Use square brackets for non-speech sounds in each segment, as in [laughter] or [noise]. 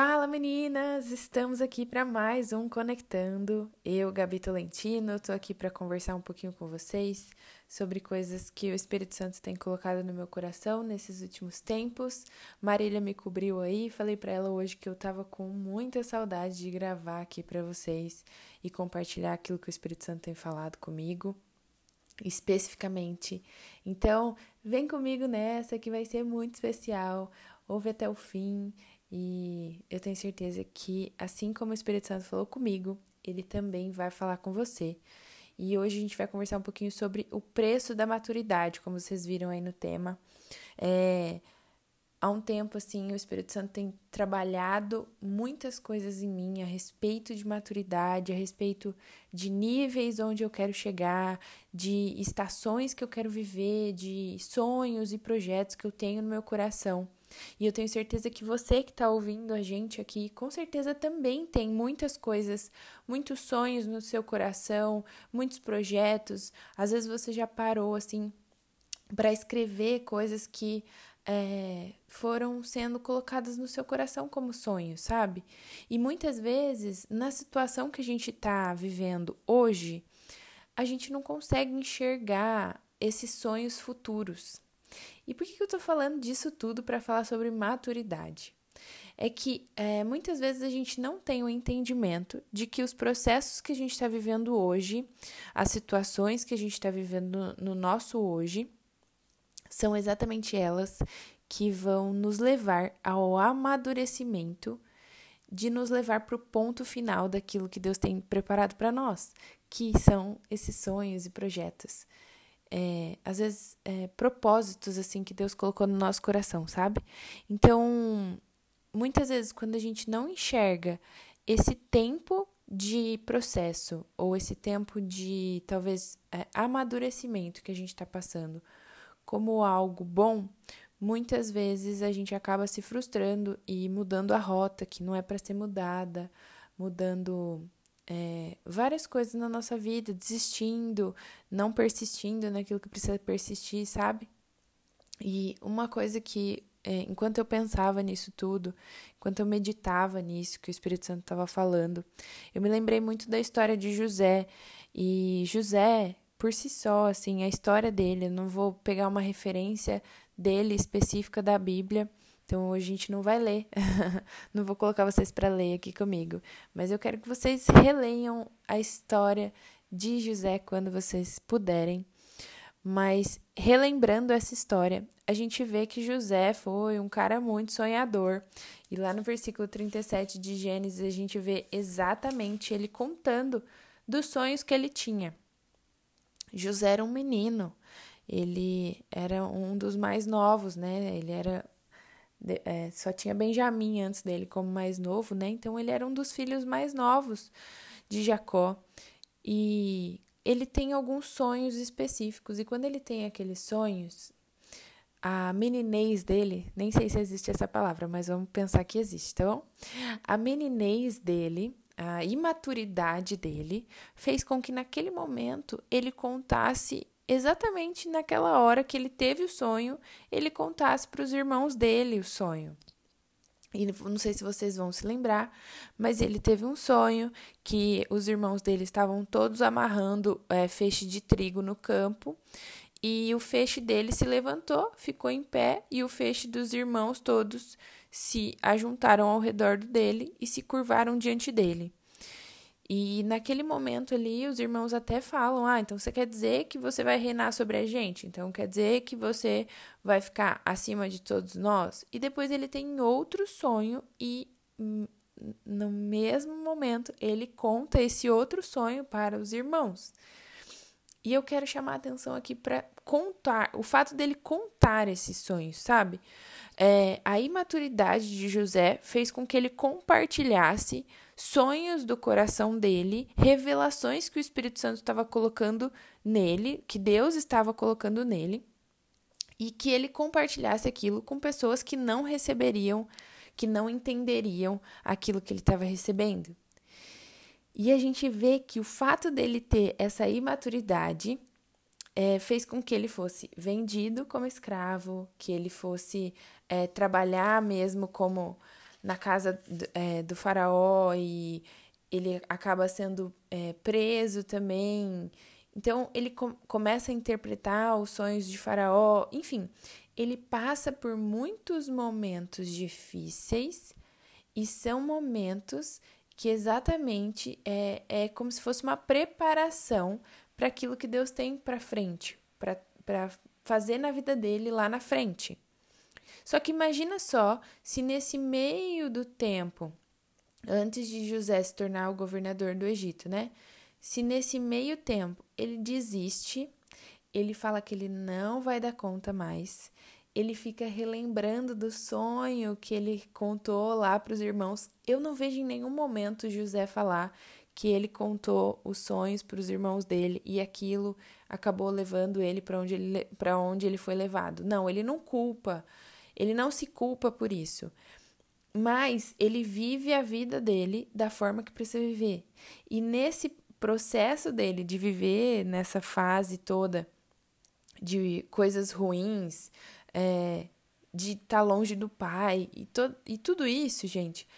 Fala meninas, estamos aqui para mais um Conectando. Eu, Gabi Tolentino, estou aqui para conversar um pouquinho com vocês sobre coisas que o Espírito Santo tem colocado no meu coração nesses últimos tempos. Marília me cobriu aí, falei para ela hoje que eu estava com muita saudade de gravar aqui para vocês e compartilhar aquilo que o Espírito Santo tem falado comigo especificamente. Então, vem comigo nessa que vai ser muito especial. Ouve até o fim. E eu tenho certeza que, assim como o Espírito Santo falou comigo, ele também vai falar com você. E hoje a gente vai conversar um pouquinho sobre o preço da maturidade, como vocês viram aí no tema. É, há um tempo, assim, o Espírito Santo tem trabalhado muitas coisas em mim a respeito de maturidade, a respeito de níveis onde eu quero chegar, de estações que eu quero viver, de sonhos e projetos que eu tenho no meu coração. E eu tenho certeza que você que está ouvindo a gente aqui, com certeza também tem muitas coisas, muitos sonhos no seu coração, muitos projetos. Às vezes você já parou assim para escrever coisas que é, foram sendo colocadas no seu coração como sonhos, sabe? E muitas vezes, na situação que a gente está vivendo hoje, a gente não consegue enxergar esses sonhos futuros. E por que eu estou falando disso tudo para falar sobre maturidade? É que é, muitas vezes a gente não tem o entendimento de que os processos que a gente está vivendo hoje, as situações que a gente está vivendo no, no nosso hoje, são exatamente elas que vão nos levar ao amadurecimento, de nos levar para o ponto final daquilo que Deus tem preparado para nós, que são esses sonhos e projetos é, às vezes, é, propósitos assim que Deus colocou no nosso coração, sabe? Então, muitas vezes, quando a gente não enxerga esse tempo de processo ou esse tempo de talvez é, amadurecimento que a gente está passando como algo bom, muitas vezes a gente acaba se frustrando e mudando a rota que não é para ser mudada, mudando é, várias coisas na nossa vida, desistindo, não persistindo naquilo que precisa persistir, sabe? E uma coisa que, é, enquanto eu pensava nisso tudo, enquanto eu meditava nisso que o Espírito Santo estava falando, eu me lembrei muito da história de José. E José, por si só, assim, a história dele, eu não vou pegar uma referência dele específica da Bíblia, então hoje a gente não vai ler, [laughs] não vou colocar vocês para ler aqui comigo, mas eu quero que vocês releiam a história de José quando vocês puderem. Mas relembrando essa história, a gente vê que José foi um cara muito sonhador. E lá no versículo 37 de Gênesis, a gente vê exatamente ele contando dos sonhos que ele tinha. José era um menino, ele era um dos mais novos, né? Ele era é, só tinha Benjamim antes dele como mais novo, né? Então ele era um dos filhos mais novos de Jacó. E ele tem alguns sonhos específicos. E quando ele tem aqueles sonhos, a meninez dele, nem sei se existe essa palavra, mas vamos pensar que existe, tá bom? A meninez dele, a imaturidade dele, fez com que naquele momento ele contasse exatamente naquela hora que ele teve o sonho, ele contasse para os irmãos dele o sonho. E não sei se vocês vão se lembrar, mas ele teve um sonho que os irmãos dele estavam todos amarrando é, feixe de trigo no campo e o feixe dele se levantou, ficou em pé e o feixe dos irmãos todos se ajuntaram ao redor dele e se curvaram diante dele. E naquele momento ali, os irmãos até falam: Ah, então você quer dizer que você vai reinar sobre a gente? Então quer dizer que você vai ficar acima de todos nós? E depois ele tem outro sonho e hum, no mesmo momento ele conta esse outro sonho para os irmãos. E eu quero chamar a atenção aqui para contar, o fato dele contar esses sonhos, sabe? É, a imaturidade de José fez com que ele compartilhasse sonhos do coração dele, revelações que o Espírito Santo estava colocando nele, que Deus estava colocando nele, e que ele compartilhasse aquilo com pessoas que não receberiam, que não entenderiam aquilo que ele estava recebendo. E a gente vê que o fato dele ter essa imaturidade é, fez com que ele fosse vendido como escravo, que ele fosse é, trabalhar mesmo como na casa do, é, do faraó e ele acaba sendo é, preso também. Então ele com, começa a interpretar os sonhos de Faraó, enfim, ele passa por muitos momentos difíceis e são momentos que exatamente é, é como se fosse uma preparação para aquilo que Deus tem para frente, para fazer na vida dele lá na frente. Só que imagina só se nesse meio do tempo, antes de José se tornar o governador do Egito, né? Se nesse meio tempo ele desiste, ele fala que ele não vai dar conta mais, ele fica relembrando do sonho que ele contou lá para os irmãos. Eu não vejo em nenhum momento José falar que ele contou os sonhos para os irmãos dele e aquilo acabou levando ele para onde ele para onde ele foi levado. Não, ele não culpa. Ele não se culpa por isso. Mas ele vive a vida dele da forma que precisa viver. E nesse processo dele de viver nessa fase toda de coisas ruins, é, de estar tá longe do pai e, e tudo isso, gente,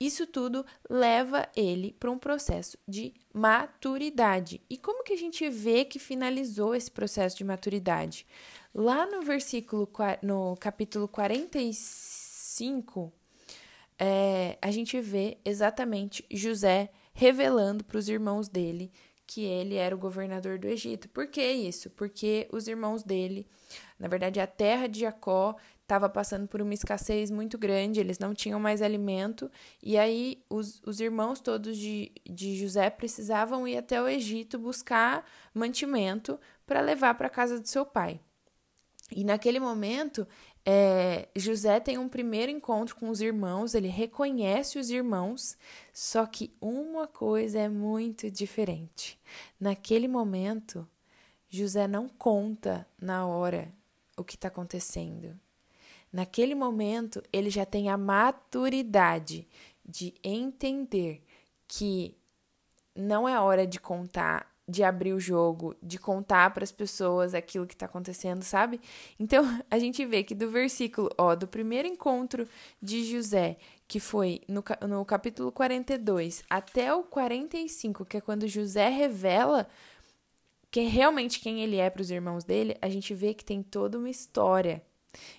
isso tudo leva ele para um processo de maturidade. E como que a gente vê que finalizou esse processo de maturidade? Lá no versículo, no capítulo 45, é, a gente vê exatamente José revelando para os irmãos dele que ele era o governador do Egito. Por que isso? Porque os irmãos dele, na verdade, a terra de Jacó estava passando por uma escassez muito grande, eles não tinham mais alimento, e aí os, os irmãos todos de, de José precisavam ir até o Egito buscar mantimento para levar para a casa do seu pai. E naquele momento, é, José tem um primeiro encontro com os irmãos, ele reconhece os irmãos, só que uma coisa é muito diferente. Naquele momento, José não conta na hora o que está acontecendo. Naquele momento, ele já tem a maturidade de entender que não é hora de contar de abrir o jogo, de contar para as pessoas aquilo que está acontecendo, sabe? Então [laughs] a gente vê que do versículo, ó, do primeiro encontro de José, que foi no, no capítulo 42, até o 45, que é quando José revela que realmente quem ele é para os irmãos dele, a gente vê que tem toda uma história.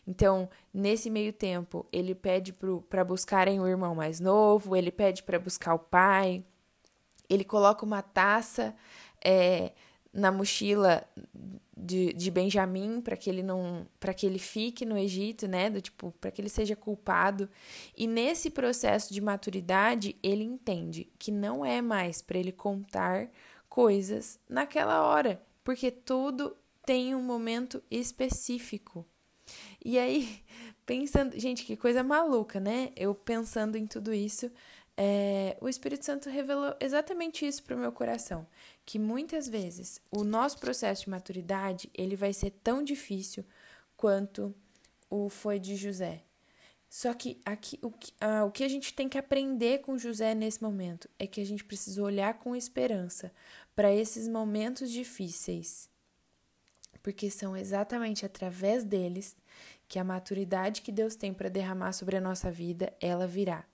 Então, nesse meio tempo, ele pede para buscarem o irmão mais novo, ele pede para buscar o pai, ele coloca uma taça é, na mochila de, de Benjamim para que ele não para que ele fique no Egito, né, do tipo para que ele seja culpado. E nesse processo de maturidade, ele entende que não é mais para ele contar coisas naquela hora, porque tudo tem um momento específico. E aí, [laughs] pensando, gente, que coisa maluca, né? Eu pensando em tudo isso, é, o Espírito Santo revelou exatamente isso para o meu coração, que muitas vezes o nosso processo de maturidade ele vai ser tão difícil quanto o foi de José. Só que aqui, o, que, ah, o que a gente tem que aprender com José nesse momento é que a gente precisa olhar com esperança para esses momentos difíceis, porque são exatamente através deles que a maturidade que Deus tem para derramar sobre a nossa vida ela virá.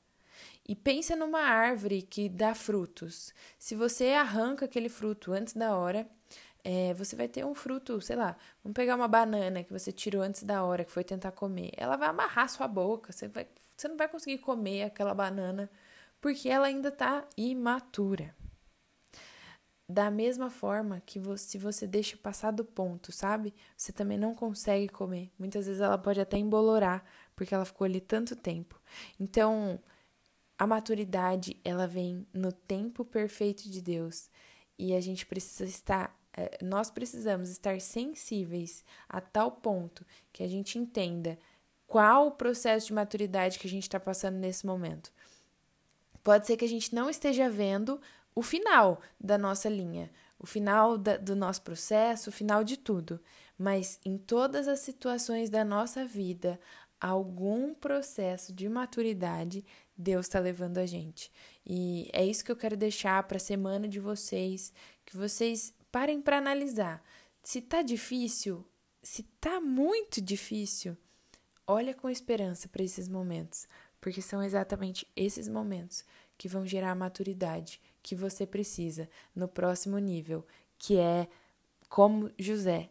E pensa numa árvore que dá frutos. Se você arranca aquele fruto antes da hora, é, você vai ter um fruto, sei lá, vamos pegar uma banana que você tirou antes da hora, que foi tentar comer. Ela vai amarrar sua boca, você, vai, você não vai conseguir comer aquela banana porque ela ainda está imatura. Da mesma forma que você, se você deixa passar do ponto, sabe? Você também não consegue comer. Muitas vezes ela pode até embolorar, porque ela ficou ali tanto tempo. Então, a maturidade, ela vem no tempo perfeito de Deus e a gente precisa estar, é, nós precisamos estar sensíveis a tal ponto que a gente entenda qual o processo de maturidade que a gente está passando nesse momento. Pode ser que a gente não esteja vendo o final da nossa linha, o final da, do nosso processo, o final de tudo, mas em todas as situações da nossa vida, algum processo de maturidade Deus está levando a gente. E é isso que eu quero deixar para a semana de vocês, que vocês parem para analisar. Se tá difícil, se tá muito difícil, olha com esperança para esses momentos, porque são exatamente esses momentos que vão gerar a maturidade que você precisa no próximo nível, que é como José,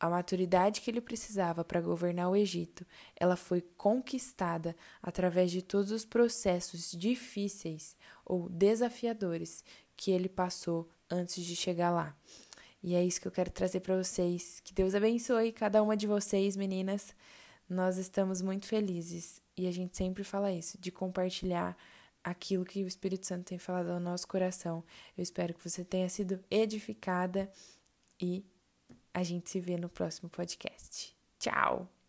a maturidade que ele precisava para governar o Egito, ela foi conquistada através de todos os processos difíceis ou desafiadores que ele passou antes de chegar lá. E é isso que eu quero trazer para vocês. Que Deus abençoe cada uma de vocês, meninas. Nós estamos muito felizes e a gente sempre fala isso, de compartilhar aquilo que o Espírito Santo tem falado ao nosso coração. Eu espero que você tenha sido edificada e a gente se vê no próximo podcast. Tchau!